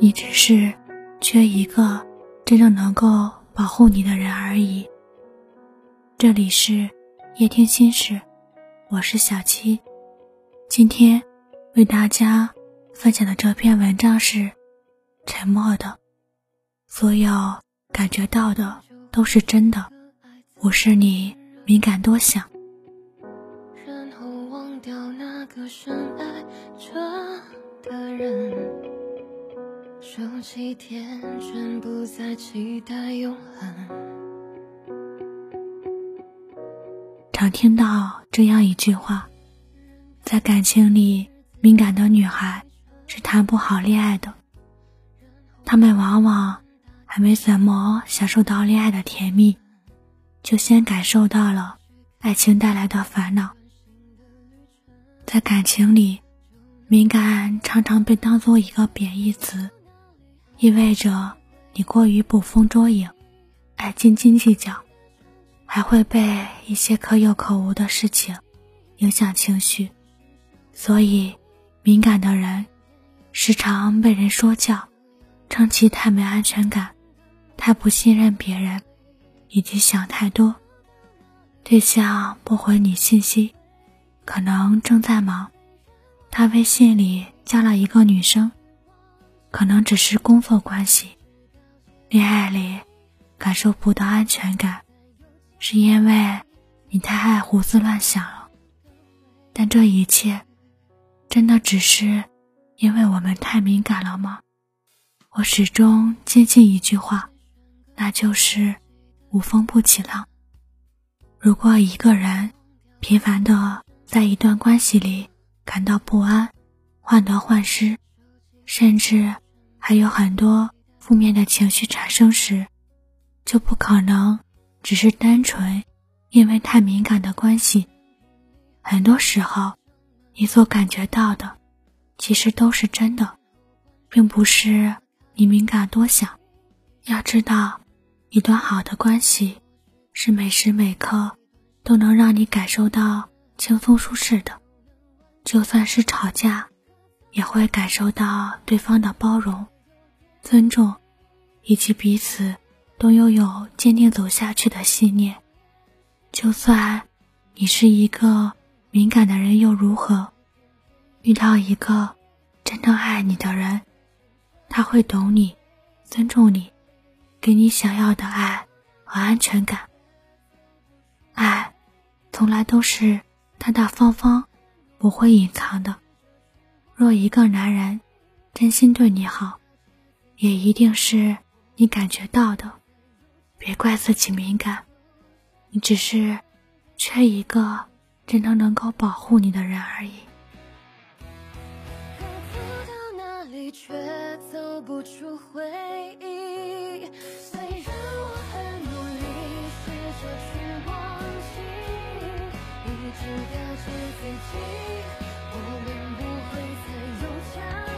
你只是缺一个真正能够保护你的人而已。这里是夜听心事，我是小七，今天为大家分享的这篇文章是：沉默的，所有感觉到的都是真的，不是你敏感多想。然后忘掉那个深爱着的人，收起天真，不再期待永恒。常听到这样一句话，在感情里，敏感的女孩是谈不好恋爱的。她们往往还没怎么享受到恋爱的甜蜜，就先感受到了爱情带来的烦恼。在感情里，敏感常常被当做一个贬义词，意味着你过于捕风捉影，爱斤斤计较，还会被一些可有可无的事情影响情绪。所以，敏感的人时常被人说教，称其太没安全感，太不信任别人，以及想太多。对象不回你信息。可能正在忙，他微信里加了一个女生，可能只是工作关系。恋爱里感受不到安全感，是因为你太爱胡思乱想了。但这一切，真的只是因为我们太敏感了吗？我始终坚信一句话，那就是无风不起浪。如果一个人频繁的。在一段关系里感到不安、患得患失，甚至还有很多负面的情绪产生时，就不可能只是单纯因为太敏感的关系。很多时候，你所感觉到的，其实都是真的，并不是你敏感多想。要知道，一段好的关系，是每时每刻都能让你感受到。轻松舒适的，就算是吵架，也会感受到对方的包容、尊重，以及彼此都拥有坚定走下去的信念。就算你是一个敏感的人，又如何？遇到一个真正爱你的人，他会懂你、尊重你，给你想要的爱和安全感。爱，从来都是。大大方方，不会隐藏的。若一个男人真心对你好，也一定是你感觉到的。别怪自己敏感，你只是缺一个真正能够保护你的人而已。却走不出回忆。虽然我很努力试着去忘记，一直告自己。我们不会再有交